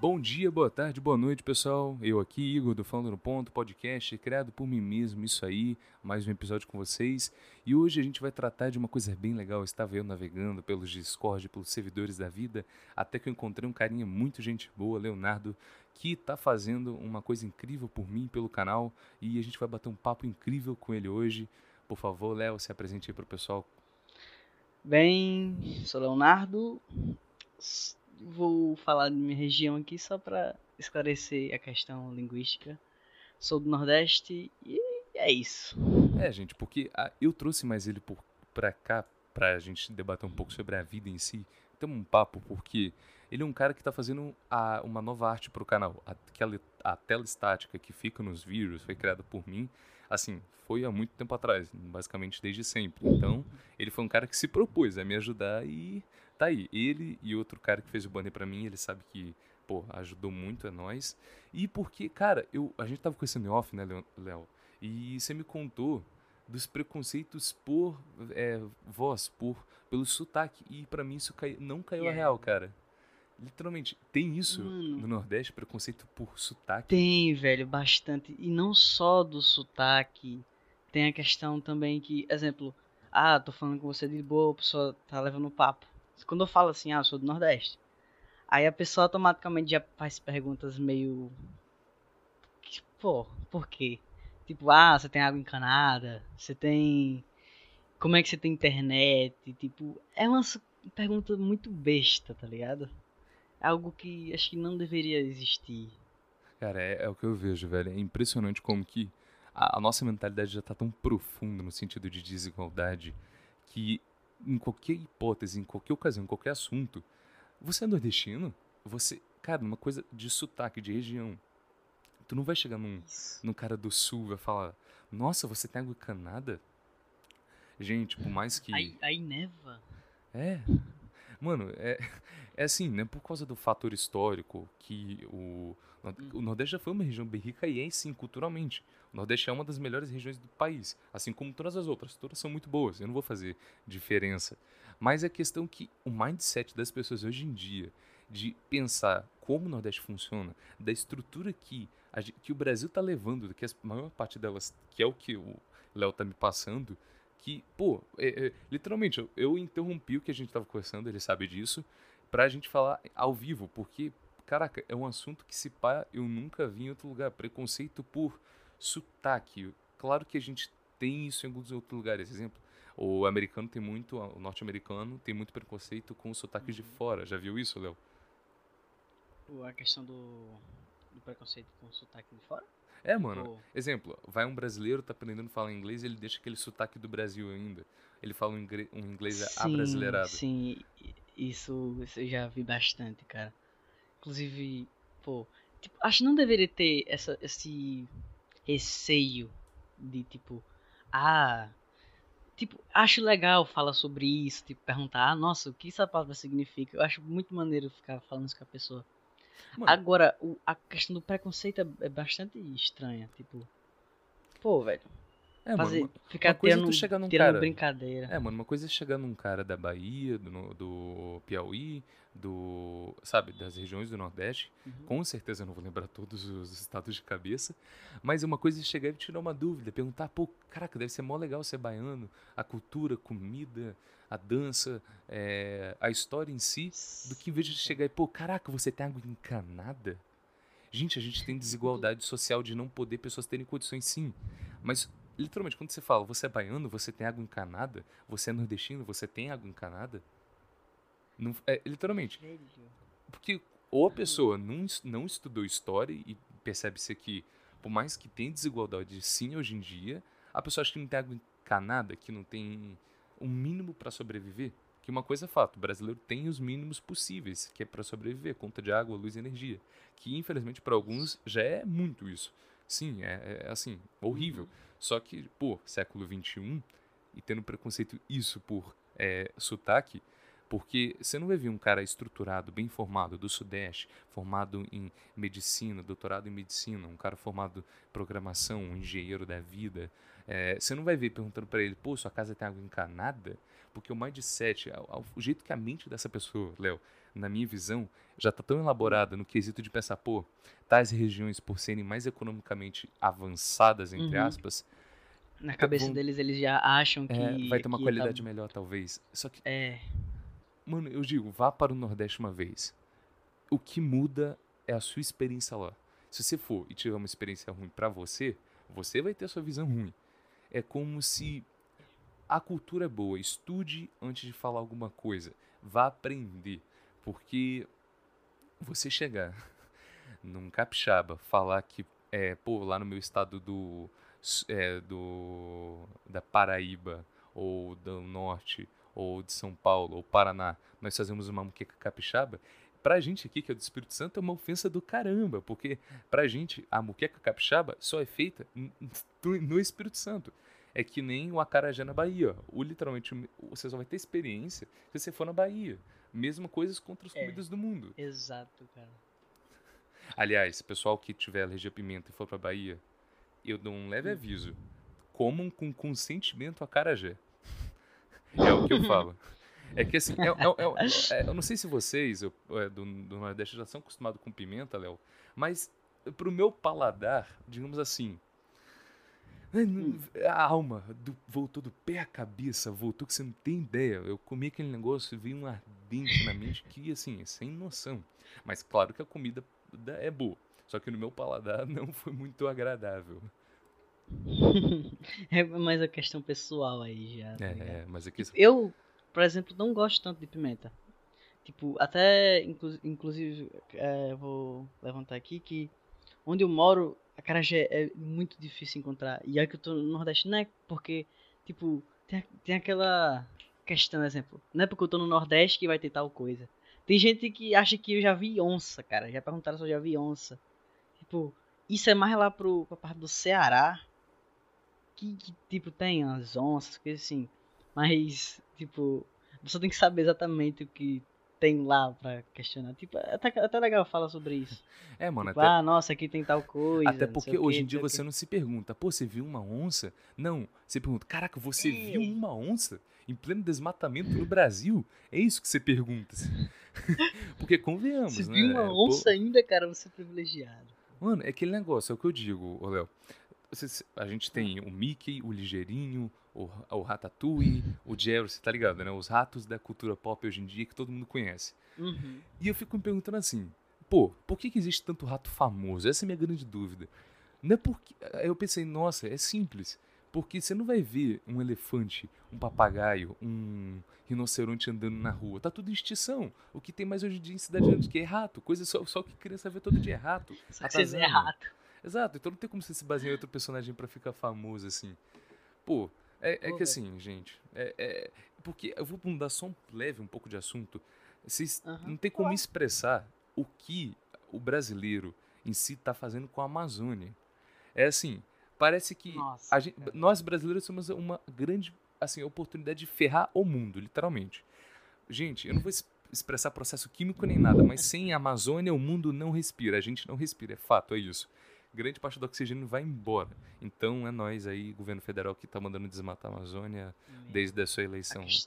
Bom dia, boa tarde, boa noite, pessoal. Eu aqui, Igor, do Falando no Ponto, podcast criado por mim mesmo, isso aí, mais um episódio com vocês. E hoje a gente vai tratar de uma coisa bem legal. Estava eu navegando pelos Discord, pelos servidores da vida, até que eu encontrei um carinha muito gente boa, Leonardo, que está fazendo uma coisa incrível por mim, pelo canal, e a gente vai bater um papo incrível com ele hoje. Por favor, Léo, se apresente aí para o pessoal. Bem, sou Leonardo vou falar de minha região aqui só para esclarecer a questão linguística. Sou do Nordeste e é isso. É, gente, porque a, eu trouxe mais ele por, pra cá pra gente debater um pouco sobre a vida em si. Temos um papo porque ele é um cara que tá fazendo a, uma nova arte pro canal. Aquela, a tela estática que fica nos vídeos foi criada por mim. Assim, foi há muito tempo atrás, basicamente desde sempre. Então, ele foi um cara que se propôs a me ajudar e tá aí. Ele e outro cara que fez o banner para mim, ele sabe que, pô, ajudou muito, é nós. E porque, cara, eu, a gente tava conversando em off, né, Léo? E você me contou dos preconceitos por é, voz, por pelo sotaque. E para mim isso cai, não caiu yeah. a real, cara. Literalmente, tem isso Mano, no Nordeste, preconceito por sotaque? Tem, velho, bastante. E não só do sotaque. Tem a questão também que, exemplo, ah, tô falando com você de boa, a pessoa tá levando papo. Quando eu falo assim, ah, eu sou do Nordeste, aí a pessoa automaticamente já faz perguntas meio. Pô, por quê? Tipo, ah, você tem água encanada? Você tem. Como é que você tem internet? Tipo, é uma pergunta muito besta, tá ligado? É algo que acho que não deveria existir. Cara, é, é o que eu vejo, velho. É impressionante como que a, a nossa mentalidade já tá tão profunda no sentido de desigualdade que em qualquer hipótese, em qualquer ocasião, em qualquer assunto, você é nordestino, você, cara, uma coisa de sotaque, de região. Tu não vai chegar num, num cara do sul e vai falar, nossa, você tem água encanada? Gente, por mais que. Aí, aí neva. É. Mano, é, é assim, né? Por causa do fator histórico, que o, o Nordeste já foi uma região bem rica e é sim, culturalmente. O Nordeste é uma das melhores regiões do país, assim como todas as outras. Todas são muito boas, eu não vou fazer diferença. Mas é questão que o mindset das pessoas hoje em dia, de pensar como o Nordeste funciona, da estrutura que, a, que o Brasil está levando, que a maior parte delas, que é o que o Léo tá me passando, que, pô, é, é, literalmente, eu, eu, interrompi o que a gente estava conversando, ele sabe disso, pra gente falar ao vivo, porque, caraca, é um assunto que se pá, eu nunca vi em outro lugar. Preconceito por sotaque. Claro que a gente tem isso em alguns outros lugares. Exemplo, o americano tem muito, o norte-americano tem muito preconceito com sotaques uhum. de fora. Já viu isso, Léo? A questão do, do preconceito com o sotaque de fora? É, mano. Exemplo, vai um brasileiro, tá aprendendo a falar inglês, ele deixa aquele sotaque do Brasil ainda. Ele fala um inglês, um inglês sim, abrasileirado. Sim, isso, isso eu já vi bastante, cara. Inclusive, pô, tipo, acho que não deveria ter essa, esse receio de tipo, ah, tipo, acho legal falar sobre isso, tipo, perguntar, ah, nossa, o que essa palavra significa? Eu acho muito maneiro ficar falando isso com a pessoa. Mano. Agora, o, a questão do preconceito é, é bastante estranha, tipo, pô, velho, é, fazer, mano, ficar uma coisa é tendo, chegar num cara, brincadeira. É, mano, uma coisa é chegar num cara da Bahia, do, do Piauí, do, sabe, das regiões do Nordeste. Uhum. Com certeza eu não vou lembrar todos os estados de cabeça, mas uma coisa é chegar e tirar uma dúvida, perguntar, pô, caraca, deve ser mó legal ser baiano, a cultura, a comida, a dança, é, a história em si, do que em vez de chegar e, pô, caraca, você tem água encanada? Gente, a gente tem desigualdade social de não poder pessoas terem condições sim, mas literalmente, quando você fala, você é baiano, você tem água encanada, você é nordestino, você tem água encanada, não, é, literalmente. Porque ou a pessoa não, não estudou história e percebe-se que, por mais que tenha desigualdade sim hoje em dia, a pessoa acha que não tem água encanada, que não tem um mínimo para sobreviver. Que uma coisa é fato, o brasileiro tem os mínimos possíveis, que é para sobreviver, conta de água, luz e energia. Que infelizmente para alguns já é muito isso. Sim, é, é assim, horrível. Uhum. Só que, pô, século XXI, e tendo preconceito isso por é, sotaque, porque você não vai ver um cara estruturado, bem formado, do Sudeste, formado em medicina, doutorado em medicina, um cara formado em programação, um engenheiro da vida, É, você não vai ver perguntando para ele, pô, sua casa tem água encanada? Porque o mindset, o jeito que a mente dessa pessoa, Léo, na minha visão, já está tão elaborada no quesito de pensar, pô, tais regiões, por serem mais economicamente avançadas, entre uhum. aspas. Na cabeça vão, deles, eles já acham que. É, vai ter uma qualidade tá... melhor, talvez. Só que. É. Mano, eu digo, vá para o Nordeste uma vez. O que muda é a sua experiência lá. Se você for e tiver uma experiência ruim para você, você vai ter a sua visão ruim. É como se a cultura é boa, estude antes de falar alguma coisa, vá aprender, porque você chegar num capixaba, falar que é, pô, lá no meu estado do, é, do da Paraíba ou do norte ou de São Paulo ou Paraná, nós fazemos uma muqueca capixaba, pra gente aqui, que é do Espírito Santo, é uma ofensa do caramba, porque pra gente a muqueca capixaba só é feita no Espírito Santo. É que nem o acarajé na Bahia. O, literalmente, você só vai ter experiência se você for na Bahia. Mesma coisa com outras é, comidas do mundo. Exato, cara. Aliás, pessoal que tiver alergia a pimenta e for pra Bahia, eu dou um leve hum. aviso. Comam com consentimento a acarajé. É o que eu falo. É que assim, é, é, é, eu não sei se vocês eu, do, do Nordeste já são acostumados com pimenta, Léo, mas pro meu paladar, digamos assim, hum. a alma do, voltou do pé à cabeça, voltou que você não tem ideia. Eu comi aquele negócio e vi um na mente que, assim, é sem noção. Mas claro que a comida é boa. Só que no meu paladar não foi muito agradável. é mais a questão pessoal aí já. Tá é, é, mas aqui... Eu, por exemplo, não gosto tanto de pimenta. Tipo, até, inclu inclusive, é, vou levantar aqui que onde eu moro, a carajé é muito difícil encontrar. E aqui eu tô no Nordeste, não é porque, tipo, tem, tem aquela questão, exemplo, não é porque eu tô no Nordeste que vai ter tal coisa. Tem gente que acha que eu já vi onça, cara. Já perguntaram se eu já vi onça. Tipo, isso é mais lá pro, pra parte do Ceará. Que, que tipo, tem as onças, coisas assim. Mas, tipo, você tem que saber exatamente o que tem lá pra questionar. Tipo, é até, até legal falar sobre isso. É, mano. Tipo, até... Ah, nossa, aqui tem tal coisa. Até porque hoje em dia você não se pergunta, pô, você viu uma onça? Não, você pergunta, caraca, você é. viu uma onça em pleno desmatamento no Brasil? É isso que você pergunta. porque convenhamos, você né? Você viu uma onça pô... ainda, cara, você é privilegiado. Mano, é aquele negócio, é o que eu digo, Léo. A gente tem o Mickey, o Ligeirinho, o, o Ratatouille, o Jerry, você tá ligado, né? Os ratos da cultura pop hoje em dia que todo mundo conhece. Uhum. E eu fico me perguntando assim, pô, por que, que existe tanto rato famoso? Essa é a minha grande dúvida. Não é porque. Eu pensei, nossa, é simples. Porque você não vai ver um elefante, um papagaio, um rinoceronte andando na rua. Tá tudo em extinção. O que tem mais hoje em dia em cidade grande que é rato. Coisa só, só que criança vê todo dia é rato. Só que você é rato. Exato. Então não tem como você se basear em outro personagem para ficar famoso assim. Pô, é, é que assim, gente, é, é, porque eu vou mudar só um leve um pouco de assunto. Vocês uhum. não tem como expressar o que o brasileiro em si está fazendo com a Amazônia. É assim, parece que Nossa, gente, nós brasileiros temos uma grande assim oportunidade de ferrar o mundo, literalmente. Gente, eu não vou expressar processo químico nem nada, mas sem a Amazônia o mundo não respira, a gente não respira, é fato, é isso grande parte do oxigênio vai embora. Então é nós aí, governo federal, que está mandando desmatar a Amazônia desde a sua eleição. A, que...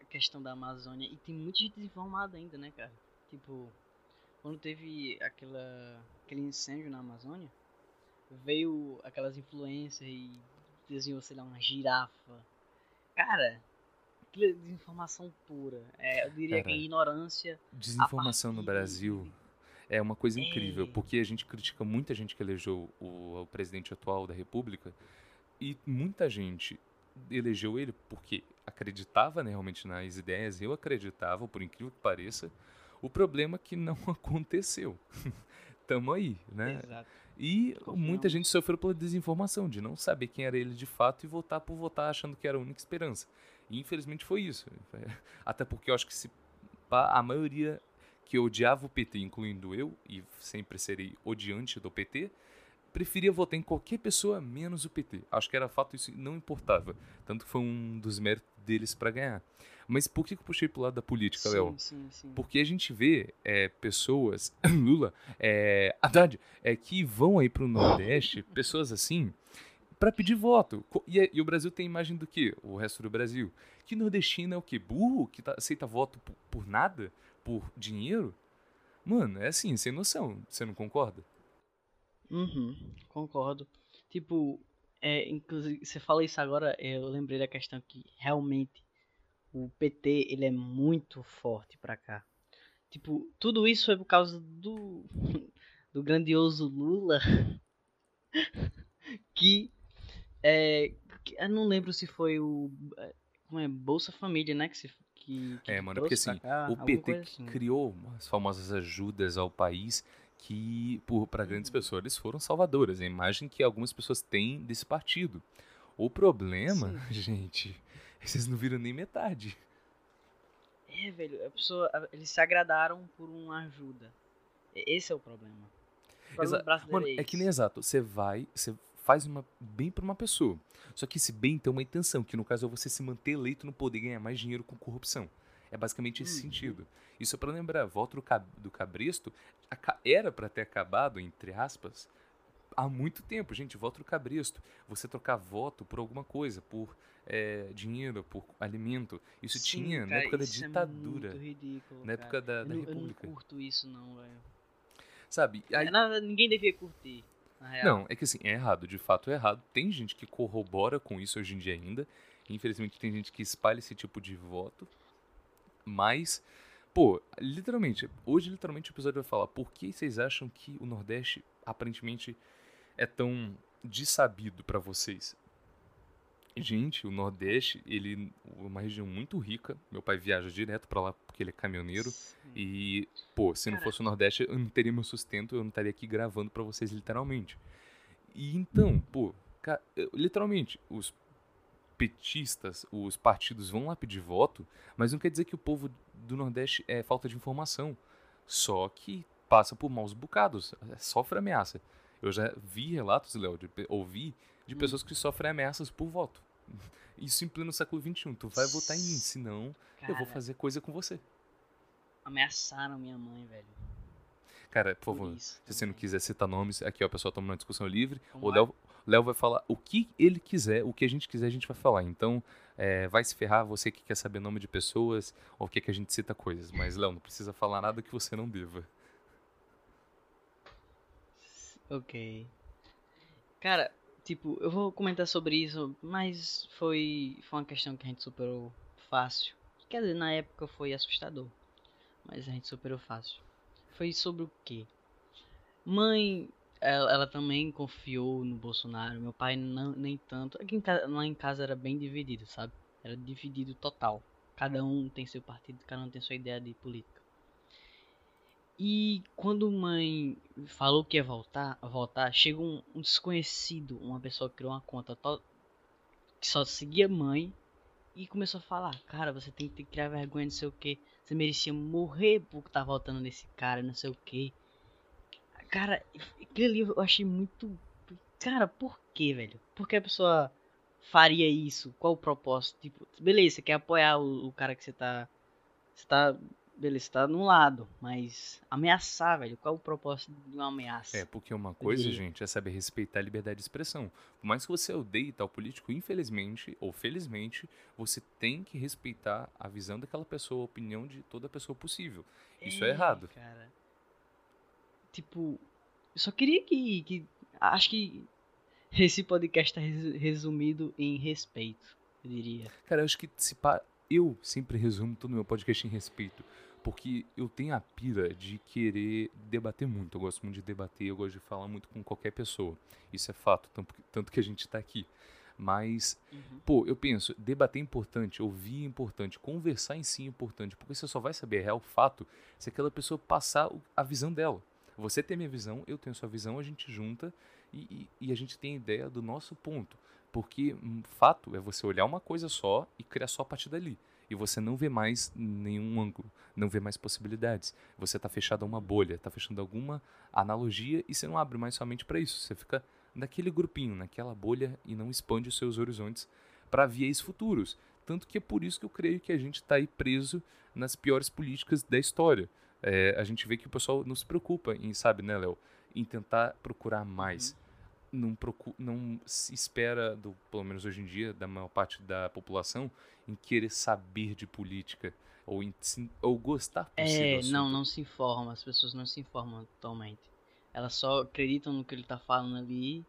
a, questão da Amazônia. E tem muita gente desinformada ainda, né, cara? Tipo, quando teve aquela, aquele incêndio na Amazônia, veio aquelas influências e desenhou, sei lá, uma girafa. Cara, é desinformação pura. É, eu diria Cara, que ignorância. Desinformação no Brasil é uma coisa incrível, é. porque a gente critica muita gente que elegeu o, o presidente atual da República e muita gente elegeu ele porque acreditava né, realmente nas ideias, eu acreditava, por incrível que pareça. O problema é que não aconteceu. Tamo aí, né? Exato. E muita gente sofreu pela desinformação, de não saber quem era ele de fato e votar por votar achando que era a única esperança. E infelizmente foi isso. Até porque eu acho que se a maioria que odiava o PT, incluindo eu, e sempre serei odiante do PT, preferia votar em qualquer pessoa menos o PT. Acho que era fato isso não importava. Tanto que foi um dos méritos deles para ganhar. Mas por que eu puxei pro lado da política, Léo? Porque a gente vê é, pessoas, Lula, é, Haddad, é, que vão aí pro Nordeste, pessoas assim, para pedir voto. E, e, o Brasil tem imagem do quê? O resto do Brasil. Que nordestino é o quê? Burro? Que tá, aceita voto por, por nada? Por dinheiro? Mano, é assim, sem noção. Você não concorda? Uhum, concordo. Tipo, é, inclusive, você fala isso agora, eu lembrei da questão que realmente o PT ele é muito forte pra cá. Tipo, tudo isso foi por causa do, do grandioso Lula que é, eu não lembro se foi o como é Bolsa Família, né, que se que, que é, mano, porque assim, cá, o PT assim. criou as famosas ajudas ao país que, para grandes uhum. pessoas, eles foram salvadoras. A imagem que algumas pessoas têm desse partido. O problema, Sim. gente, vocês não viram nem metade. É, velho, a pessoa, eles se agradaram por uma ajuda. Esse é o problema. Exa Mano, é, é que nem exato. Você vai, você faz uma bem para uma pessoa. Só que esse bem tem uma intenção, que no caso é você se manter eleito no poder e ganhar mais dinheiro com corrupção. É basicamente esse uhum. sentido. Isso é para lembrar, voto do, cab do Cabresto era para ter acabado, entre aspas, há muito tempo. Gente, voto do Cabresto. Você trocar voto por alguma coisa, por é, dinheiro, por alimento. Isso Sim, tinha cara, na época da ditadura. É ridículo, na época da, da eu, República. Eu não curto isso, não, velho. Sabe? Aí... Nada, ninguém devia curtir. Não, é que assim, é errado, de fato é errado. Tem gente que corrobora com isso hoje em dia ainda. Infelizmente tem gente que espalha esse tipo de voto. Mas, pô, literalmente, hoje literalmente o episódio vai falar por que vocês acham que o Nordeste aparentemente é tão dissabido para vocês. Gente, o Nordeste, ele é uma região muito rica. Meu pai viaja direto para lá porque ele é caminhoneiro. E, pô, se não fosse o Nordeste, eu não teria meu sustento, eu não estaria aqui gravando para vocês literalmente. E então, pô, literalmente, os petistas, os partidos vão lá pedir voto, mas não quer dizer que o povo do Nordeste é falta de informação. Só que passa por maus bocados, sofre ameaça. Eu já vi relatos, Léo, ouvi de hum. pessoas que sofrem ameaças por voto. Isso em pleno século XXI. Tu vai votar em mim, senão Cara, eu vou fazer coisa com você. Ameaçaram minha mãe, velho. Cara, por, por favor, isso, se você não quiser citar nomes, aqui ó, o pessoal toma uma discussão livre. o Léo Léo vai falar o que ele quiser, o que a gente quiser, a gente vai falar. Então, é, vai se ferrar você que quer saber nome de pessoas ou o que, que a gente cita coisas. Mas, Léo, não precisa falar nada que você não deva. Ok. Cara, tipo, eu vou comentar sobre isso, mas foi, foi uma questão que a gente superou fácil. Quer dizer, na época foi assustador, mas a gente superou fácil. Foi sobre o quê? Mãe ela, ela, também confiou no Bolsonaro. Meu pai não, nem tanto. Aqui em casa, lá em casa era bem dividido, sabe? Era dividido total. Cada um tem seu partido, cada um tem sua ideia de política. E quando mãe falou que ia voltar, voltar chegou um, um desconhecido, uma pessoa que criou uma conta to, que só seguia mãe e começou a falar: Cara, você tem que criar vergonha, não sei o que. Você merecia morrer por estar tá voltando nesse cara, não sei o que. Cara, aquele ali eu achei muito. Cara, por que, velho? Por que a pessoa faria isso? Qual o propósito? Tipo, beleza, você quer apoiar o, o cara que você tá. Você tá. Beleza, tá num lado, mas ameaçar, velho. Qual o propósito de uma ameaça? É, porque uma coisa, gente, é saber respeitar a liberdade de expressão. Por mais que você odeie tal político, infelizmente ou felizmente, você tem que respeitar a visão daquela pessoa, a opinião de toda pessoa possível. Isso é, é errado. Cara tipo, eu só queria que, que acho que esse podcast tá resumido em respeito, eu diria. Cara, eu acho que se pa... eu sempre resumo todo o meu podcast em respeito, porque eu tenho a pira de querer debater muito. Eu gosto muito de debater, eu gosto de falar muito com qualquer pessoa. Isso é fato, tanto que a gente tá aqui. Mas, uhum. pô, eu penso, debater é importante, ouvir é importante, conversar em si é importante, porque você só vai saber real fato se aquela pessoa passar a visão dela. Você tem minha visão, eu tenho sua visão, a gente junta e, e, e a gente tem a ideia do nosso ponto. Porque um fato é você olhar uma coisa só e criar só a partir dali. E você não vê mais nenhum ângulo, não vê mais possibilidades. Você está fechado a uma bolha, está fechando alguma analogia e você não abre mais somente para isso. Você fica naquele grupinho, naquela bolha e não expande os seus horizontes para viés futuros. Tanto que é por isso que eu creio que a gente está aí preso nas piores políticas da história é, a gente vê que o pessoal não se preocupa em, sabe, né, Léo, em tentar procurar mais. Não, procu não se espera, do, pelo menos hoje em dia, da maior parte da população, em querer saber de política ou, em, ou gostar por É, não, não se informa, as pessoas não se informam totalmente. Elas só acreditam no que ele tá falando ali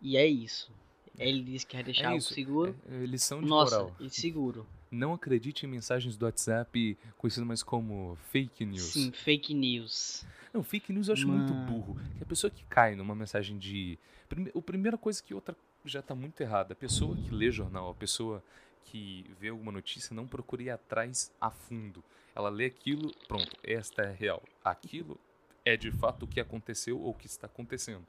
e é isso. Ele diz que quer deixar é algo seguro. É, é lição de Nossa, moral. e seguro. Não acredite em mensagens do WhatsApp conhecido mais como fake news. Sim, fake news. Não, fake news eu acho Mano. muito burro. Que a pessoa que cai numa mensagem de. A primeira coisa que outra já tá muito errada. A pessoa que lê jornal, a pessoa que vê alguma notícia, não procura ir atrás a fundo. Ela lê aquilo, pronto, esta é real. Aquilo é de fato o que aconteceu ou o que está acontecendo.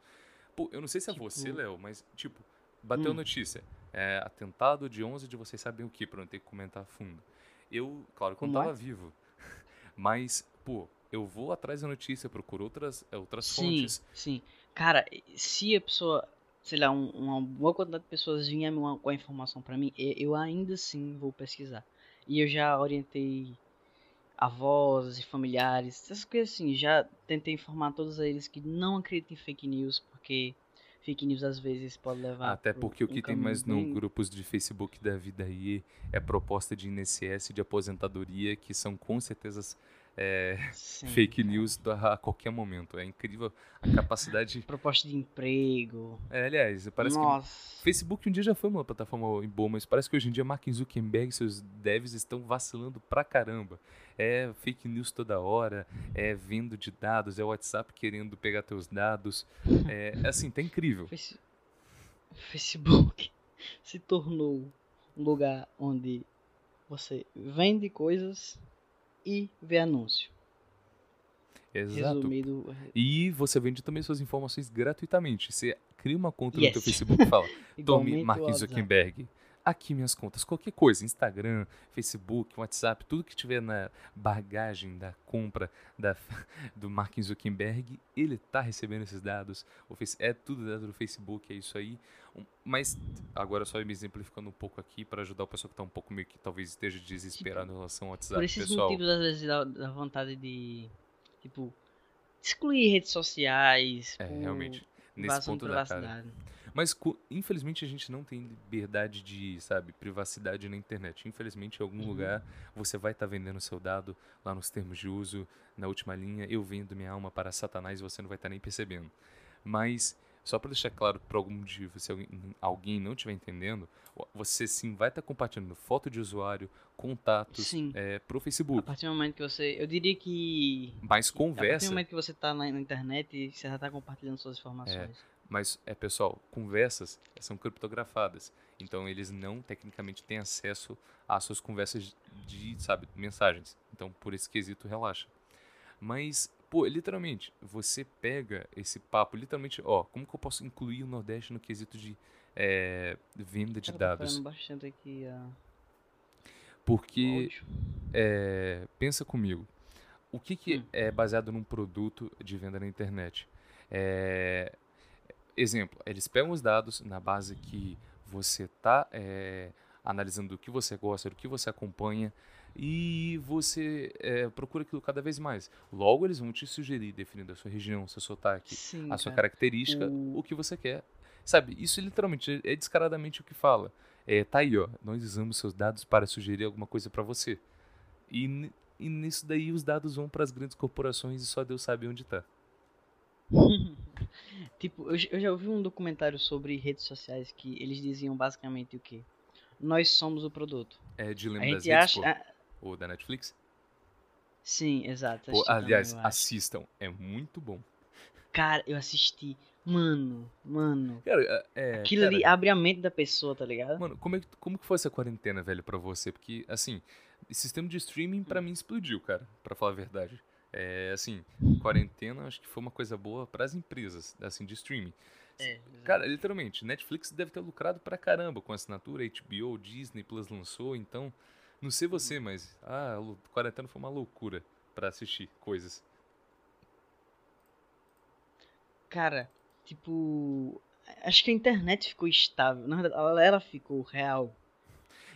Pô, eu não sei se é tipo... você, Léo, mas, tipo, bateu hum. notícia. É, atentado de 11 de vocês sabem o que, pra não ter que comentar a fundo. Eu, claro que eu não tava vivo. Mas, pô, eu vou atrás da notícia, procuro outras, é, outras sim, fontes. Sim, sim. Cara, se a pessoa, sei lá, um, uma boa quantidade de pessoas vinha com a informação para mim, eu ainda assim vou pesquisar. E eu já orientei avós e familiares, essas coisas assim, já tentei informar todos eles que não acreditem em fake news, porque fake news às vezes pode levar. Até porque o que um tem mais bem... no grupos de Facebook da vida aí é proposta de INSS de aposentadoria que são com certeza é, fake news a qualquer momento. É incrível a capacidade. Proposta de emprego. É, aliás, parece Nossa. que. Facebook um dia já foi uma plataforma boa, mas parece que hoje em dia Mark Zuckerberg e seus devs estão vacilando pra caramba. É fake news toda hora, é vendo de dados, é WhatsApp querendo pegar teus dados. É, é assim, tá incrível. Facebook se tornou um lugar onde você vende coisas e ver anúncio. Exato. Resumido. E você vende também suas informações gratuitamente. Você cria uma conta yes. no teu Facebook e fala: Tome Mark Zuckerberg. Aqui minhas contas, qualquer coisa, Instagram, Facebook, WhatsApp, tudo que tiver na bagagem da compra da, do Mark Zuckerberg, ele tá recebendo esses dados. É tudo dentro do Facebook, é isso aí. Mas agora só me exemplificando um pouco aqui para ajudar o pessoal que está um pouco meio que talvez esteja desesperado em relação ao WhatsApp. Por esses pessoal. motivos, às vezes, da, da vontade de, tipo, excluir redes sociais. É, realmente. Nesse ponto da cara. Mas, infelizmente, a gente não tem liberdade de, sabe, privacidade na internet. Infelizmente, em algum uhum. lugar, você vai estar tá vendendo seu dado lá nos termos de uso, na última linha, eu vendo minha alma para Satanás e você não vai estar tá nem percebendo. Mas só para deixar claro, por algum motivo, se alguém, alguém não estiver entendendo, você sim vai estar tá compartilhando foto de usuário, contatos é, pro Facebook. A partir do momento que você. Eu diria que. Mais conversa. A partir do momento que você está na, na, internet, você já está compartilhando suas informações. É, mas, é pessoal, conversas são criptografadas. Então eles não, tecnicamente, têm acesso às suas conversas de, sabe, mensagens. Então, por esse quesito, relaxa. Mas Pô, literalmente, você pega esse papo, literalmente, ó, como que eu posso incluir o Nordeste no quesito de é, venda de Cara, dados? Bastante aqui a... Porque, é, pensa comigo, o que, que hum. é baseado num produto de venda na internet? É, exemplo, eles pegam os dados na base que você está é, analisando do que você gosta, do que você acompanha, e você é, procura aquilo cada vez mais. Logo, eles vão te sugerir, definindo a sua região, seu sotaque, Sim, a sua cara. característica, o... o... que você quer. Sabe, isso literalmente é descaradamente o que fala. É, tá aí, ó, nós usamos seus dados para sugerir alguma coisa para você. E, e nisso daí os dados vão para as grandes corporações e só Deus sabe onde tá. tipo, eu, eu já ouvi um documentário sobre redes sociais que eles diziam basicamente o que? Nós somos o produto. É Dilema a das redes, acha, o da Netflix? Sim, exato. Pô, aliás, também, assistam. É muito bom. Cara, eu assisti. Mano, mano. Cara, é, é Aquilo cara, ali abre a mente da pessoa, tá ligado? Mano, como, é, como que foi essa quarentena, velho, pra você? Porque, assim, o sistema de streaming pra mim explodiu, cara, pra falar a verdade. É, assim, quarentena acho que foi uma coisa boa para as empresas, assim, de streaming. É, cara, literalmente, Netflix deve ter lucrado pra caramba com a assinatura, HBO, Disney Plus lançou, então não sei você, mas ah, a quarentena foi uma loucura para assistir coisas. Cara, tipo, acho que a internet ficou estável. Na verdade, ela, ela ficou real.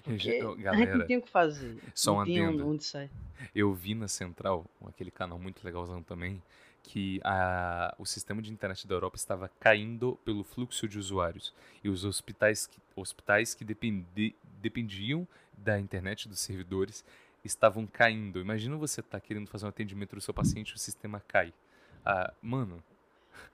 Galera, não tinha o que fazer. Só não uma tinha onde sair. Eu vi na Central, aquele canal muito legalzão também, que a, o sistema de internet da Europa estava caindo pelo fluxo de usuários e os hospitais que, hospitais que dependi, dependiam da internet dos servidores estavam caindo. Imagina você estar tá querendo fazer um atendimento do seu paciente e o sistema cai. Ah, mano,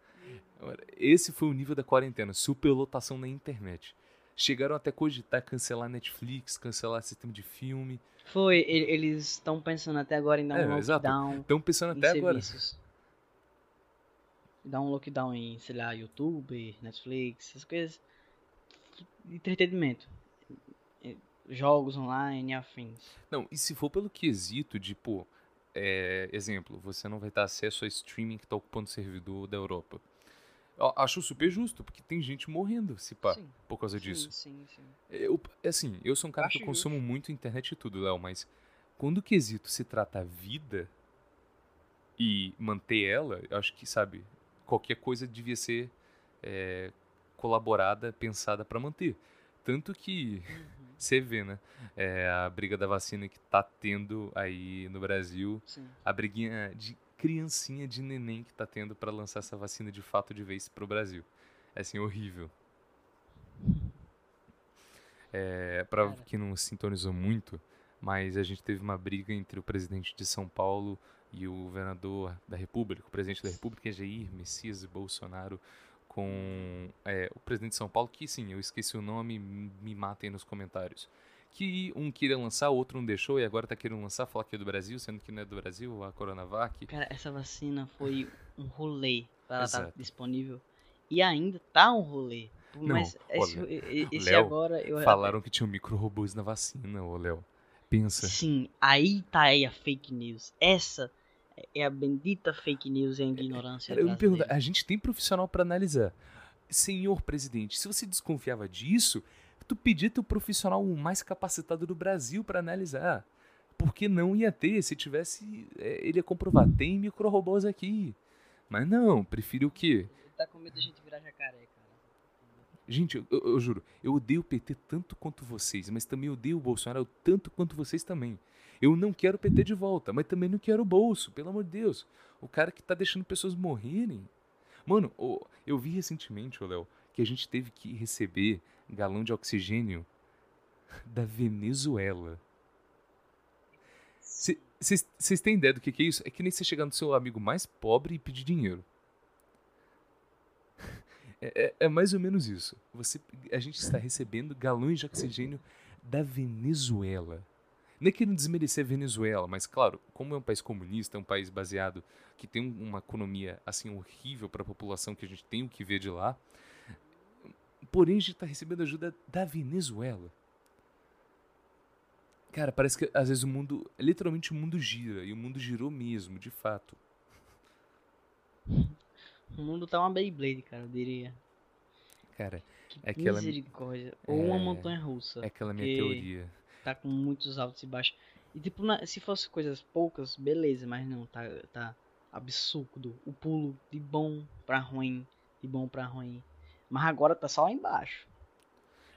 esse foi o nível da quarentena, superlotação na internet. Chegaram até cogitar cancelar Netflix, cancelar sistema de filme. Foi, eles estão pensando até agora em dar um é, lockdown. Estão pensando até agora. Dar um lockdown em, sei lá, YouTube, Netflix, essas coisas. Entretenimento. Jogos online, afins. Não, e se for pelo quesito de, pô, é, exemplo, você não vai ter acesso a streaming que está ocupando o servidor da Europa. Eu acho super justo, porque tem gente morrendo, se pá, sim. por causa sim, disso. Sim, sim. Eu, assim, eu sou um cara acho que eu consumo justo. muito internet e tudo, Léo, mas quando o quesito se trata a vida e manter ela, eu acho que, sabe, qualquer coisa devia ser é, colaborada, pensada para manter. Tanto que uhum. você vê, né? É, a briga da vacina que tá tendo aí no Brasil, Sim. a briguinha de criancinha de neném que tá tendo para lançar essa vacina de fato de vez pro Brasil. É assim, horrível. É, para quem não sintonizou muito, mas a gente teve uma briga entre o presidente de São Paulo e o governador da República, o presidente da República, Jair Messias Bolsonaro, com é, o presidente de São Paulo, que sim, eu esqueci o nome, me matem nos comentários que um queria lançar, o outro não deixou e agora tá querendo lançar, falar que é do Brasil, sendo que não é do Brasil, a Coronavac. Cara, essa vacina foi um rolê para ela estar tá disponível. E ainda tá um rolê. Mas não, esse, olha, esse Léo, agora eu falaram que tinha micro-robôs na vacina, ô Léo. Pensa. Sim, aí tá aí a fake news. Essa é a bendita fake news e a ignorância. Eu me pergunto, a gente tem profissional para analisar. Senhor presidente, se você desconfiava disso, tu pedir teu profissional mais capacitado do Brasil para analisar. Porque não ia ter, se tivesse, é, ele ia comprovar, tem micro-robôs aqui. Mas não, prefiro o quê? Ele tá com medo da gente virar jacaré, cara. Gente, eu, eu, eu, juro, eu odeio o PT tanto quanto vocês, mas também odeio o Bolsonaro tanto quanto vocês também. Eu não quero o PT de volta, mas também não quero o bolso, pelo amor de Deus. O cara que tá deixando pessoas morrerem. Mano, eu vi recentemente, Léo, que a gente teve que receber galão de oxigênio da Venezuela. Vocês têm ideia do que, que é isso? É que nem você chegar no seu amigo mais pobre e pedir dinheiro. É, é, é, mais ou menos isso. Você, a gente está recebendo galões de oxigênio da Venezuela. Nem querendo desmerecer a Venezuela, mas claro, como é um país comunista, é um país baseado que tem uma economia assim horrível para a população que a gente tem o que ver de lá, Porém, a gente está recebendo ajuda da Venezuela. Cara, parece que às vezes o mundo. Literalmente o mundo gira. E o mundo girou mesmo, de fato. O mundo tá uma Beyblade, cara, eu diria. Cara, que é aquela. Misericórdia. É... Ou uma é, montanha russa. É aquela minha teoria. Tá com muitos altos e baixos. E tipo, se fosse coisas poucas, beleza, mas não, tá, tá absurdo. O pulo de bom pra ruim, de bom pra ruim. Mas agora tá só lá embaixo.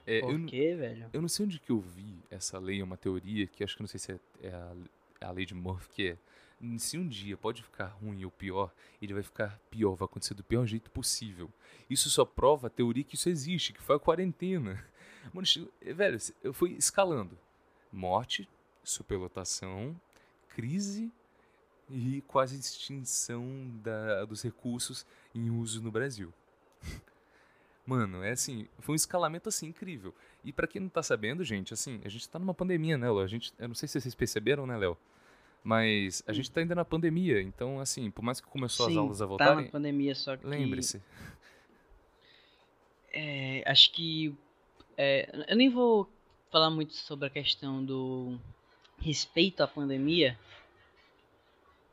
É, Por eu, quê, velho? Eu não sei onde que eu vi essa lei, é uma teoria que acho que não sei se é, é a, é a lei de Murphy, que é se um dia pode ficar ruim ou pior, ele vai ficar pior, vai acontecer do pior jeito possível. Isso só prova a teoria que isso existe, que foi a quarentena. Mano, velho, eu fui escalando. Morte, superlotação, crise e quase extinção da, dos recursos em uso no Brasil. Mano, é assim, foi um escalamento assim incrível. E para quem não tá sabendo, gente, assim, a gente tá numa pandemia, né, Léo? A gente, eu não sei se vocês perceberam, né, Léo? Mas a gente tá ainda na pandemia, então assim, por mais que começou Sim, as aulas a voltarem, tá na pandemia, só que lembre-se. É, acho que é, eu nem vou falar muito sobre a questão do respeito à pandemia,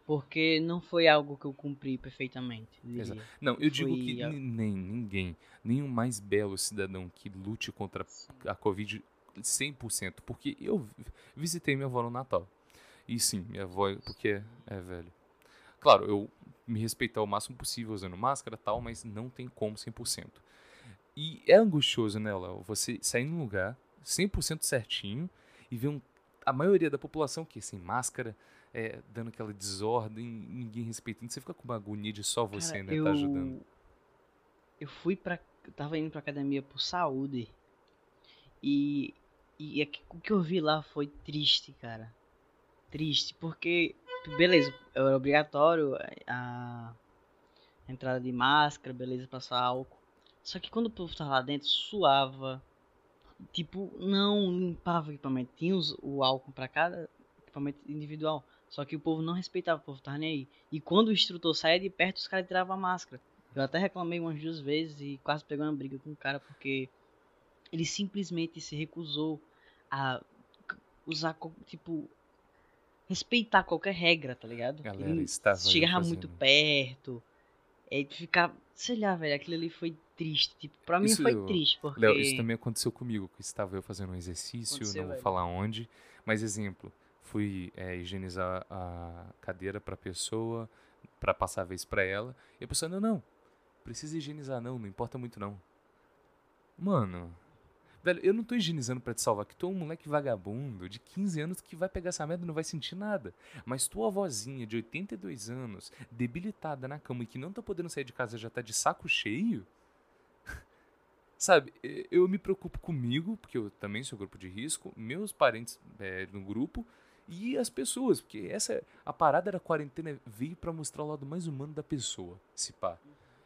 porque não foi algo que eu cumpri perfeitamente. Exato. Não, eu digo que nem ninguém, nenhum mais belo cidadão que lute contra a Covid 100%, porque eu visitei minha avó no Natal. E sim, minha avó, porque é velho. Claro, eu me respeitar o máximo possível usando máscara tal, mas não tem como 100%. E é angustioso, né, Léo? Você sair num lugar 100% certinho e ver um, a maioria da população que sem máscara, é, dando aquela desordem, ninguém respeitando. Você fica com uma agonia de só você, Cara, né? eu, Tá ajudando. Eu fui pra. Eu tava indo pra academia por saúde. E. E aqui- o que eu vi lá foi triste, cara. Triste, porque. Beleza, era obrigatório a a entrada de máscara, beleza, passar álcool. Só que quando o povo tava lá dentro, suava. Tipo, não limpava o equipamento. Tinha os- o álcool pra cada equipamento individual. Só que o povo não respeitava, o povo tava nem aí. E quando o instrutor saía de perto, os caras tiravam a máscara. Eu até reclamei umas duas vezes e quase peguei uma briga com o cara porque ele simplesmente se recusou a usar, tipo, respeitar qualquer regra, tá ligado? Galera, ele chegava muito perto, é, ficar, sei lá, velho, aquilo ali foi triste. Tipo, pra mim Isso foi triste, porque... Léo, isso também aconteceu comigo, que estava eu fazendo um exercício, Aconteceu, não vou velho. falar onde, mas exemplo, fui é, higienizar a cadeira pra pessoa, pra passar a vez pra ela, e a pessoa, não, não, precisa higienizar não, não importa muito não. Mano, velho, eu não tô higienizando pra te salvar, que tu é um moleque vagabundo de 15 anos que vai pegar essa merda e não vai sentir nada. Mas tua avózinha de 82 anos, debilitada na cama e que não tá podendo sair de casa já tá de saco cheio, Sabe, eu me preocupo comigo, porque eu também sou grupo de risco, meus parentes é, no grupo e as pessoas, porque essa a parada da quarentena veio pra mostrar o lado mais humano da pessoa, se pá.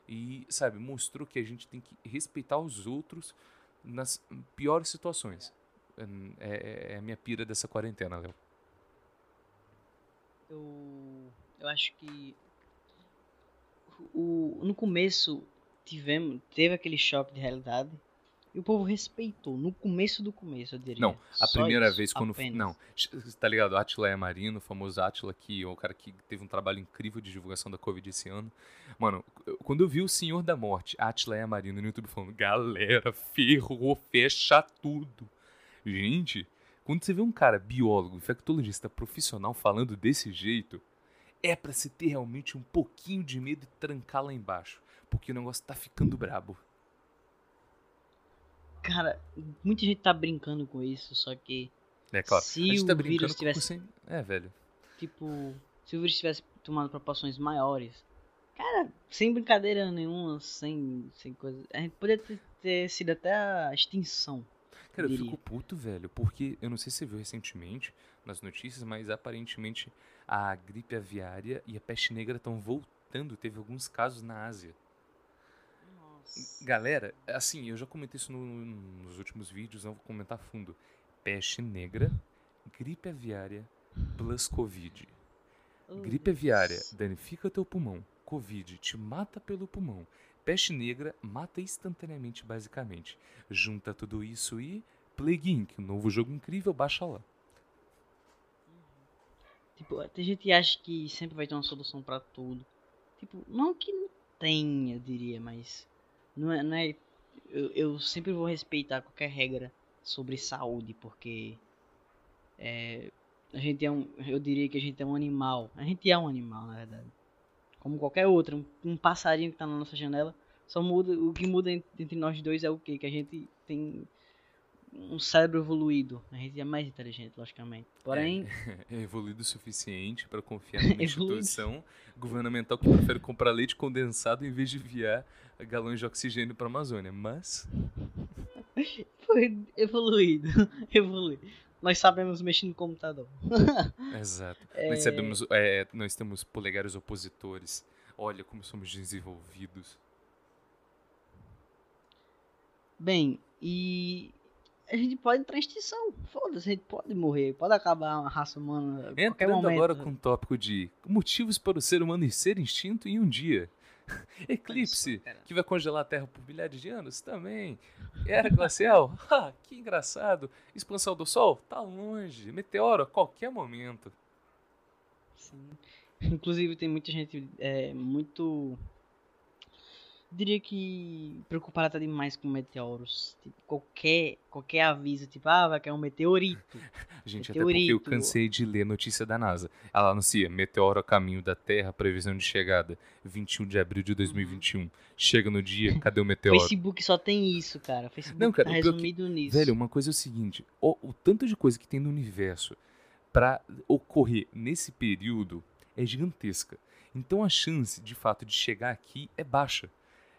E, sabe, mostrou que a gente tem que respeitar os outros nas piores situações. É, é- é a minha pira dessa quarentena, Léo. eu, eu acho que o, no começo tivemos, teve aquele choque de realidade e o povo respeitou. No começo do começo, eu diria. Não, a Só primeira isso, vez quando. apenas. Não, tá ligado? Atila é Marino, o famoso Atila, que é o cara que teve um trabalho incrível de divulgação da Covid esse ano. Mano, quando eu vi o Senhor da Morte, Atila é Marino no YouTube falando, galera, ferrou, fecha tudo. Gente, quando você vê um cara biólogo, infectologista profissional falando desse jeito, é pra se ter realmente um pouquinho de medo e trancar lá embaixo. Porque o negócio tá ficando brabo. Cara, muita gente tá brincando com isso, só que É claro. Se o tá vírus tivesse-. É, velho. tipo, se o vírus tivesse tomado proporções maiores, cara, sem brincadeira nenhuma, sem, sem coisa, a gente poderia ter, ter sido até a extinção. Cara, eu diria. fico puto, velho, porque eu não sei se você viu recentemente nas notícias, mas aparentemente a gripe aviária e a peste negra estão voltando. Teve alguns casos na Ásia. Galera, assim, eu já comentei isso no- nos últimos vídeos, não vou comentar a fundo. Peste negra, gripe aviária plus Covid. Gripe aviária danifica teu pulmão. Covid te mata pelo pulmão. Peste negra mata instantaneamente, basicamente. Junta tudo isso e Plague Inc., um novo jogo incrível, baixa lá. Tipo, tem gente que acha que sempre vai ter uma solução pra tudo. Tipo, não que não tenha, eu diria, mas não é, não é eu, eu sempre vou respeitar qualquer regra sobre saúde, porque é, a gente é um, eu diria que a gente é um animal. A gente é um animal, na verdade. Como qualquer outro, um, um passarinho que tá na nossa janela, só muda, o que muda en- entre nós dois é o quê? Que a gente tem um cérebro evoluído. A gente é mais inteligente, logicamente. Porém, É evoluído o suficiente para confiar numa Evoluído. instituição governamental que prefere comprar leite condensado em vez de enviar galões de oxigênio para a Amazônia. Mas, Foi evoluído. evoluído. Nós sabemos mexer no computador. exato. Nós, sabemos, é, nós temos polegares opositores. Olha como somos desenvolvidos. Bem, e a gente pode entrar em extinção. Foda-se, a gente pode morrer, pode acabar a raça humana Entrando momento. agora com o tópico de motivos para o ser humano ser extinto em um dia. Eclipse, cara. que vai congelar a Terra por milhares de anos, também. Era glacial? Ah, que engraçado. Expansão do Sol? Tá longe. Meteoro a qualquer momento. Sim. Inclusive tem muita gente é, muito. Diria que preocupada tá demais com meteoros. Tipo, qualquer, qualquer aviso, tipo, ah, vai cair um meteorito. Gente, até porque eu Meteorito. cansei de ler notícia da NASA. Ela anuncia meteoro a caminho da Terra, previsão de chegada 21 de abril de 2021. Chega no dia, cadê o meteoro? Facebook só tem isso, cara. Facebook Não, cara, tá o pior que- resumido nisso. Velho, uma coisa é o seguinte: o, o tanto de coisa que tem no universo para ocorrer nesse período é gigantesca. Então a chance, de fato, de chegar aqui é baixa.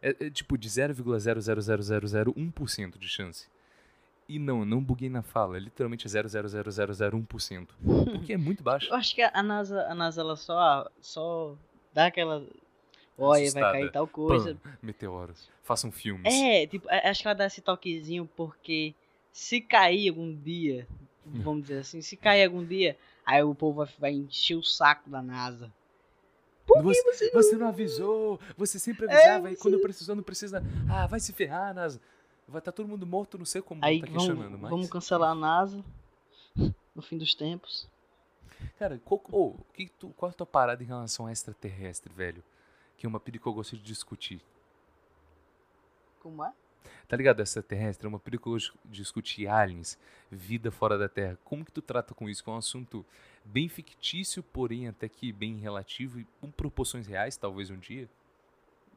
É, é tipo de 0,00001% de chance. E não, não buguei na fala, é literalmente 0,00001%. Porque é muito baixo. Eu acho que a NASA, a NASA ela só, só dá aquela. Olha, vai cair tal coisa. Pã, meteoros. Façam filmes. É, tipo, acho que ela dá esse toquezinho porque se cair algum dia, vamos dizer assim, se cair algum dia, aí o povo vai encher o saco da NASA. Por você, você, não... você não avisou, você sempre avisava, é, e quando precisou, não precisa. Ah, vai se ferrar, NASA. Vai estar tá todo mundo morto, não sei como aí, tá questionando, vamos, mas... Vamos cancelar a NASA no fim dos tempos. Cara, qual, oh, que tu, qual é a tua parada em relação a extraterrestre, velho? Que é uma pira que eu gosto de discutir. Como é? Tá ligado? Extraterrestre é uma pira que eu gosto de discutir aliens, vida fora da Terra. Como que tu trata com isso? Que é um assunto bem fictício, porém até que bem relativo e com proporções reais, talvez um dia.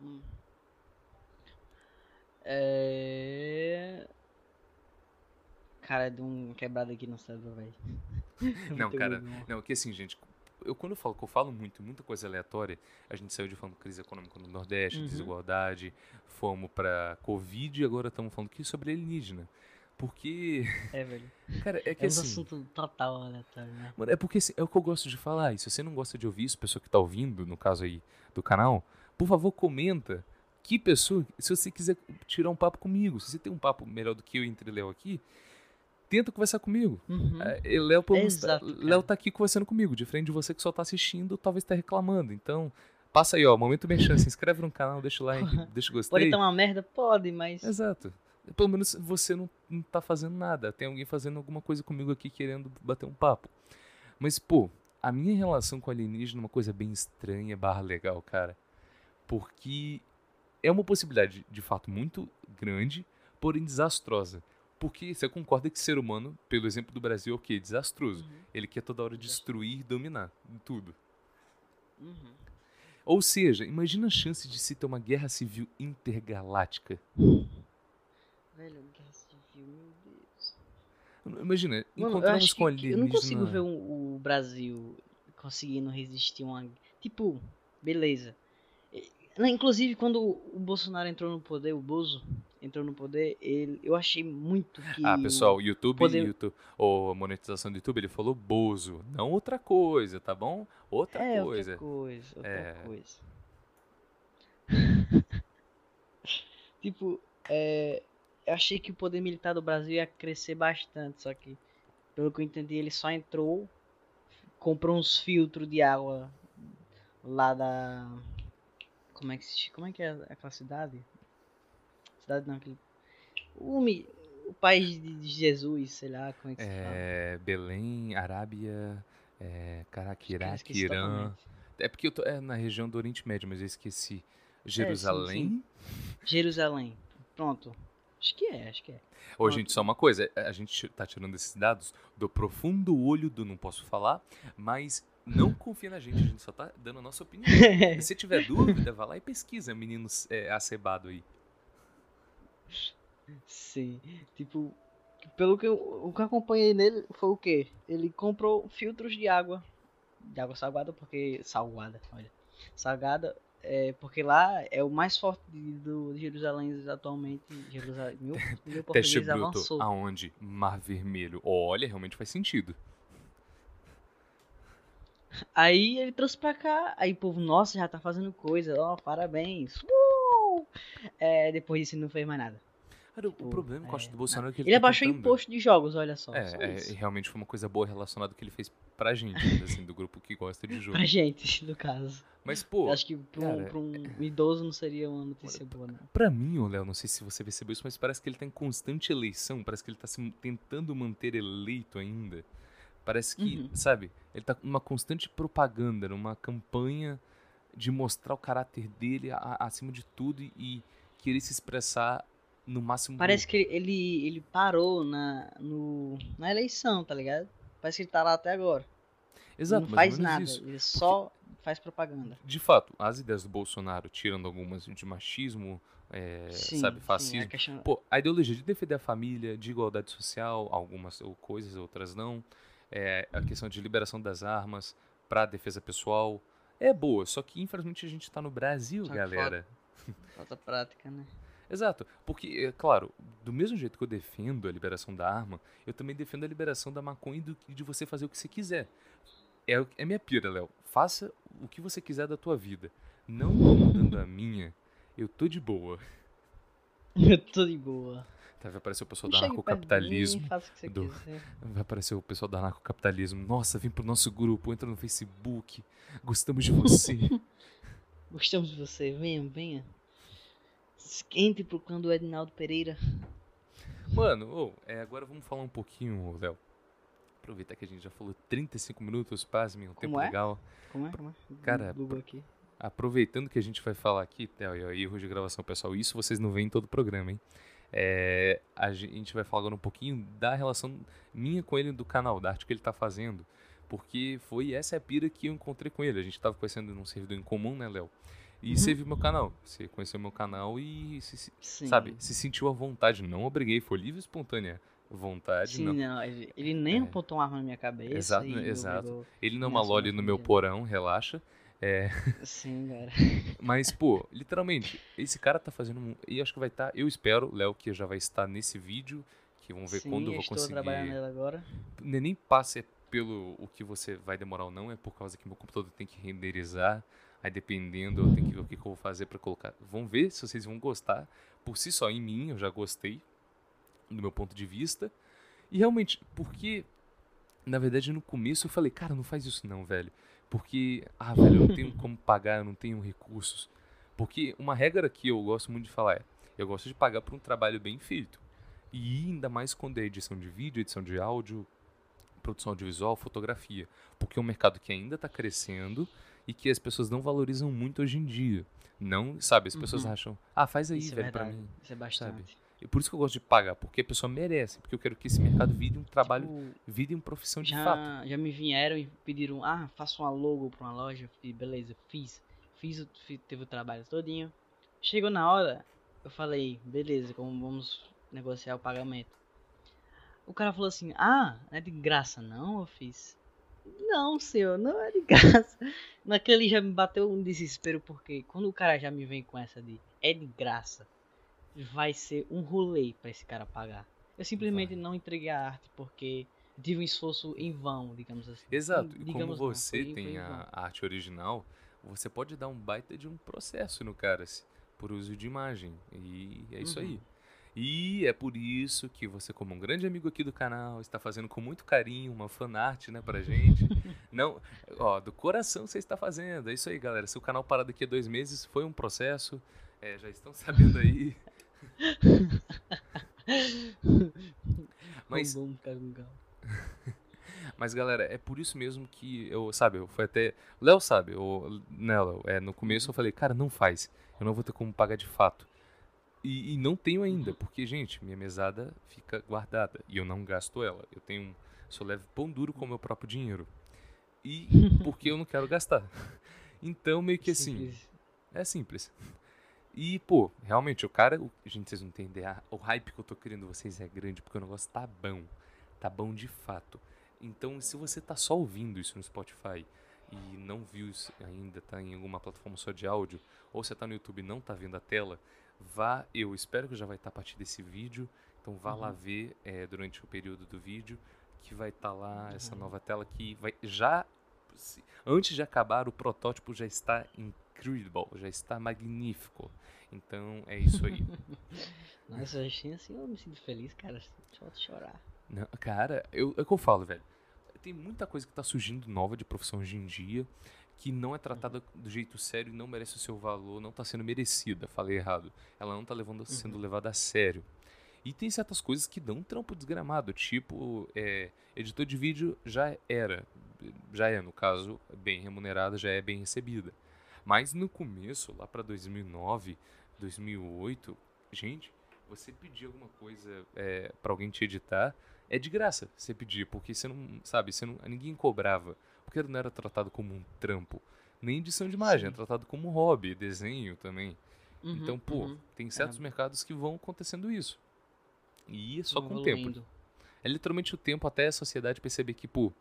Hum. É... Cara, deu um quebrado aqui no cérebro, velho. não, cara, não, que assim, gente, eu quando eu falo que eu falo muito, muita coisa aleatória, a gente saiu de falando crise econômica no Nordeste, uhum. desigualdade, fomos pra Covid e agora estamos falando aqui sobre alienígena. Porque. É, velho. Cara, é que é um assim. assunto total aleatório, né? Mano, é porque assim, é o que eu gosto de falar. E se você não gosta de ouvir isso, pessoa que tá ouvindo, no caso aí do canal, por favor, comenta que pessoa. Se você quiser tirar um papo comigo, se você tem um papo melhor do que eu entre Léo aqui, tenta conversar comigo. Uhum. É, Léo, tá, Léo tá aqui conversando comigo, de frente de você que só tá assistindo, talvez tá reclamando. Então, passa aí, ó, momento bem chance, se inscreve no canal, deixa o like, deixa o gostei. Pode estar uma merda? Pode, mas... Exato. Pelo menos você não, não tá fazendo nada. Tem alguém fazendo alguma coisa comigo aqui querendo bater um papo. Mas, pô, a minha relação com alienígena é uma coisa bem estranha, barra legal, cara. Porque é uma possibilidade, de fato, muito grande, porém desastrosa. Porque você concorda que ser humano, pelo exemplo do Brasil, é o quê? Desastroso. Uhum. Ele quer toda hora destruir e dominar tudo. Uhum. Ou seja, imagina a chance de se ter uma guerra civil intergaláctica. Velho, guerra civil, meu Deus. Imagina, Mano, encontramos com alienígena... Eu não consigo ver o, o Brasil conseguindo resistir a uma... Tipo, beleza. Inclusive, quando o Bolsonaro entrou no poder, o Bozo entrou no poder, ele, eu achei muito que. Ah, pessoal, YouTube, poder... YouTube ou a monetização do YouTube, ele falou Bozo, não outra coisa, tá bom? Outra é, coisa. Outra coisa, outra é. coisa. tipo, é, eu achei que o poder militar do Brasil ia crescer bastante, só que, pelo que eu entendi, ele só entrou, comprou uns filtros de água lá da como é que, como é, que é aquela cidade? Cidade não, aquele. O, o país de Jesus, sei lá, como é que se fala? É, Belém, Arábia, é, Caraquiraque, Irã. É porque eu tô é, na região do Oriente Médio, mas eu esqueci. Jerusalém? É, sim, sim. Jerusalém. Pronto. Acho que é, acho que é. Ô, gente, só uma coisa. A gente tá tirando esses dados do profundo olho do não posso falar, mas não confia na gente, a gente só tá dando a nossa opinião. Se tiver dúvida, vá lá e pesquisa, menino é, acebado aí. Sim, tipo, pelo que eu, o que eu acompanhei nele foi o quê? Ele comprou filtros de água, de água salgada, porque salgada, olha, salgada, é, porque lá é o mais forte do de Jerusalém atualmente. Jerusalém, meu, meu Teste bruto, avançou. aonde? Mar Vermelho. Olha, realmente faz sentido. Aí ele trouxe pra cá, aí o povo, nossa, já tá fazendo coisa, ó, oh, parabéns. Uh! É, depois disso ele não fez mais nada. Cara, tipo, o problema com é, do Bolsonaro é que ele, ele tá abaixou o imposto de jogos, olha só. É, só é realmente foi uma coisa boa relacionada que ele fez pra gente, assim, do grupo que gosta de jogo. pra gente, no caso. Mas, pô. Acho que pra, cara, um, pra um, idoso não seria uma notícia boa, né? Pra mim, Léo, não sei se você percebeu isso, mas parece que ele tá em constante eleição, parece que ele tá se tentando manter eleito ainda. Parece que, uhum. sabe, ele tá numa constante propaganda, numa campanha de mostrar o caráter dele a, a, acima de tudo e, e, querer se expressar no máximo. Parece que ele, ele parou na, no, na eleição, tá ligado? Parece que ele tá lá até agora. Exato, não faz nada, isso. ele só Porque, faz propaganda. De fato, as ideias do Bolsonaro, tirando algumas de machismo, é, sim, sabe, fascismo. Sim, a questão... Pô, a ideologia de defender a família, de igualdade social, algumas coisas, outras não é, a questão de liberação das armas para defesa pessoal é boa, só que infelizmente a gente tá no Brasil, Só galera. Falta prática, né? Exato, porque, é claro, do mesmo jeito que eu defendo a liberação da arma, eu também defendo a liberação da maconha e do- de você fazer o que você quiser. É, é minha pira, Léo. Faça o que você quiser da tua vida. Não incomodando a minha, eu tô de boa. Eu tô de boa. Tá, vai aparecer o pessoal perto de mim, do- quiser. Vai aparecer o pessoal do anarcocapitalismo. Nossa, vem pro nosso grupo, entra no Facebook. Gostamos de você. Gostamos de você. Venha, venha. Entre procurando o Edinaldo Pereira. Mano, ô, é, agora vamos falar um pouquinho, Léo. Aproveitar que a gente já falou 35 minutos, pasmem, um tempo é? legal. Como é? Como é? Cara, aqui. Aproveitando que a gente vai falar aqui, Theo, e erro de gravação, pessoal, isso vocês não veem em todo o programa, hein? É, a gente vai falar agora um pouquinho da relação minha com ele do canal, da arte que ele tá fazendo. Porque foi essa a pira que eu encontrei com ele. A gente tava conhecendo num servidor em comum, né, Léo? E você viu meu canal. Você conheceu meu canal e, se- sabe, se sentiu à vontade. Não obriguei, foi livre e espontânea vontade. Sim, não. não. ele, nem É. apontou uma arma na minha cabeça. Exato, exato. Ele não é não no meu porão, relaxa. É, Sim, cara. Mas, pô, literalmente, esse cara tá fazendo. um- E acho que vai estar. eu espero, Léo, que já vai estar nesse vídeo. Que vamos ver Sim, quando eu vou conseguir. trabalhando nela agora. Nem nem passe pelo o que você vai demorar ou não, é por causa que meu computador tem que renderizar. Aí dependendo, eu tenho que ver o que, eu vou fazer pra colocar. Vamos ver se vocês vão gostar. Por si só, em mim, eu já gostei. Do meu ponto de vista. E realmente, porque. Na verdade, no começo eu falei, cara, não faz isso não, velho. Porque, ah, velho, eu não tenho como pagar, eu não tenho recursos. Porque uma regra que eu gosto muito de falar é: eu gosto de pagar por um trabalho bem feito. E ainda mais quando é edição de vídeo, edição de áudio, produção audiovisual, fotografia. Porque é um mercado que ainda está crescendo e que as pessoas não valorizam muito hoje em dia. Não, sabe, as pessoas Uhum. acham, ah, faz aí, Isso é velho, pra verdade. mim. Isso é bastante. E por isso que eu gosto de pagar, porque a pessoa merece, porque eu quero que esse mercado vire um trabalho, Tipo, vire uma profissão de fato. já, já me vieram e pediram, ah, faça uma logo pra uma loja. Fiz, beleza, fiz. Fiz, o- fi- teve o trabalho todinho. Chegou na hora, eu falei, beleza, como vamos negociar o pagamento. O cara falou assim, ah, não é de graça não? Eu fiz, não, senhor, não é de graça. Naquele já me bateu um desespero, porque quando o cara já me vem com essa de é de graça, vai ser um rolê pra esse cara pagar. Eu simplesmente Vai. não entreguei a arte porque tive um esforço em vão, digamos assim. Exato, e como não, você foi- tem a, arte original, você pode dar um baita de um processo no cara, por uso de imagem. E é isso aí. E é por isso que você, como um grande amigo aqui do canal, está fazendo com muito carinho uma fanart, né, pra gente. Não, ó, do coração você está fazendo. É isso aí, galera. Se o canal parar daqui a dois meses, foi um processo. É, já estão sabendo aí. Mas. Mas, galera, é por isso mesmo que eu, sabe, eu fui até. Léo sabe, o né, Léo? É, no começo eu falei, cara, não faz. Eu não vou ter como pagar de fato. E, e não tenho ainda, porque, gente, minha mesada fica guardada e eu não gasto ela. Eu tenho. Só levo pão duro com o meu próprio dinheiro. E porque eu não quero gastar. Então, meio que assim. Simples. É simples. E, pô, realmente, o cara. o- Gente, vocês não entendem. a- O hype que eu tô querendo vocês é grande porque o negócio tá bom. Tá bom de fato. Então, se você tá só ouvindo isso no Spotify e não viu isso ainda, tá em alguma plataforma só de áudio, ou você tá no YouTube e não tá vendo a tela, vá. Eu espero que já vai estar a partir desse vídeo. Então, vá lá Uhum. ver é, durante o período do vídeo que vai estar lá essa Uhum. nova tela que vai já antes de acabar o protótipo já está incredible, já está magnífico. Então é isso aí. Nossa, assim, assim eu me sinto feliz, cara. Só de chorar. Não, cara, eu, é o que eu falo, velho. Tem muita coisa que tá surgindo nova de profissão hoje em dia que não é tratada do jeito sério não merece o seu valor, não tá sendo merecida. Falei errado. Ela não tá levando, sendo levada a sério. E tem certas coisas que dão um trampo desgramado, tipo, é, editor de vídeo já era, já é, no caso, bem remunerada, já é bem recebida. Mas no começo, lá pra 2009, 2008, gente, você pedir alguma coisa é, para alguém te editar, é de graça você pedir, porque você não, sabe, você não, ninguém cobrava, porque não era tratado como um trampo. Nem edição de imagem, é tratado como hobby, desenho também. Uhum, Então, pô, uhum. tem certos mercados que vão acontecendo isso. E é só com o tempo. É literalmente o tempo até a sociedade perceber que, pô,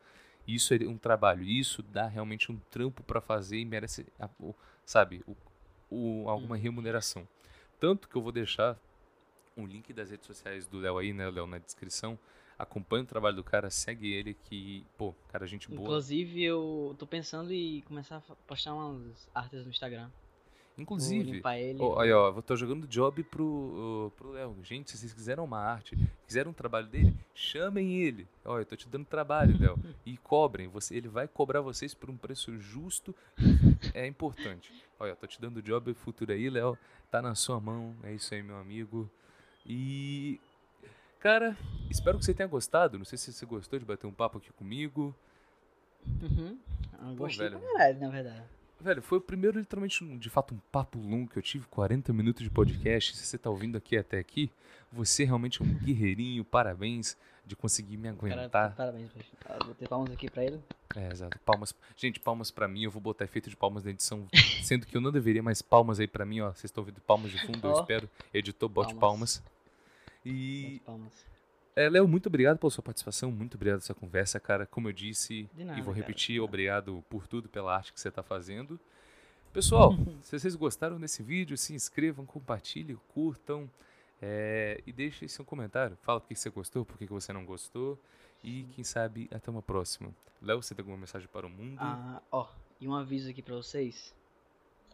isso é um trabalho, isso dá realmente um trampo para fazer e merece, sabe, o, o, alguma hum. remuneração. Tanto que eu vou deixar um link das redes sociais do Léo aí, né, Léo, na descrição. Acompanha o trabalho do cara, segue ele que, pô, cara, gente boa. Inclusive, eu tô pensando em começar a postar umas artes no Instagram. Inclusive, ó, aí, ó, eu tô jogando job pro, pro Léo. Gente, se vocês quiserem uma arte, quiserem um trabalho dele, chamem ele. Ó, eu tô te dando trabalho, Léo. E cobrem. Você, ele vai cobrar vocês por um preço justo. É importante. Olha, eu tô te dando job futuro aí, Léo. Tá na sua mão. É isso aí, meu amigo. E. Cara, espero que você tenha gostado. Não sei se você gostou de bater um papo aqui comigo. Uhum. Eu gostei Pô, velho. Caralho, na verdade. Velho, foi o primeiro, literalmente, de fato, um papo longo que eu tive, 40 minutos de podcast. Se você tá ouvindo aqui até aqui, você realmente é um guerreirinho, parabéns de conseguir me aguentar. Cara, parabéns, vou ter palmas aqui pra ele. É, exato. Palmas. Gente, palmas pra mim, eu vou botar efeito de palmas na edição, sendo que eu não deveria, mas palmas aí pra mim, ó. Vocês estão ouvindo palmas de fundo, oh. eu espero. Editor, bote palmas. palmas. E. É, Léo, muito obrigado pela sua participação, muito obrigado pela sua conversa, cara. Como eu disse, nada, e vou repetir, cara. obrigado por tudo, pela arte que você está fazendo. Pessoal, se vocês gostaram desse vídeo, se inscrevam, compartilhem, curtam é, e deixem seu comentário. Fala por que você gostou, por que você não gostou. E quem sabe até uma próxima. Léo, você tem alguma mensagem para o mundo? Ah, ó, e um aviso aqui para vocês.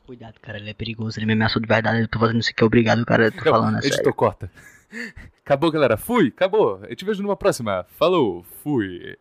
Cuidado, cara, ele é perigoso, ele me ameaçou de verdade, eu tô fazendo isso aqui, obrigado, cara, tô falando, é Editor, corta. Acabou, galera. Fui, acabou. Eu te vejo numa próxima. Falou, fui.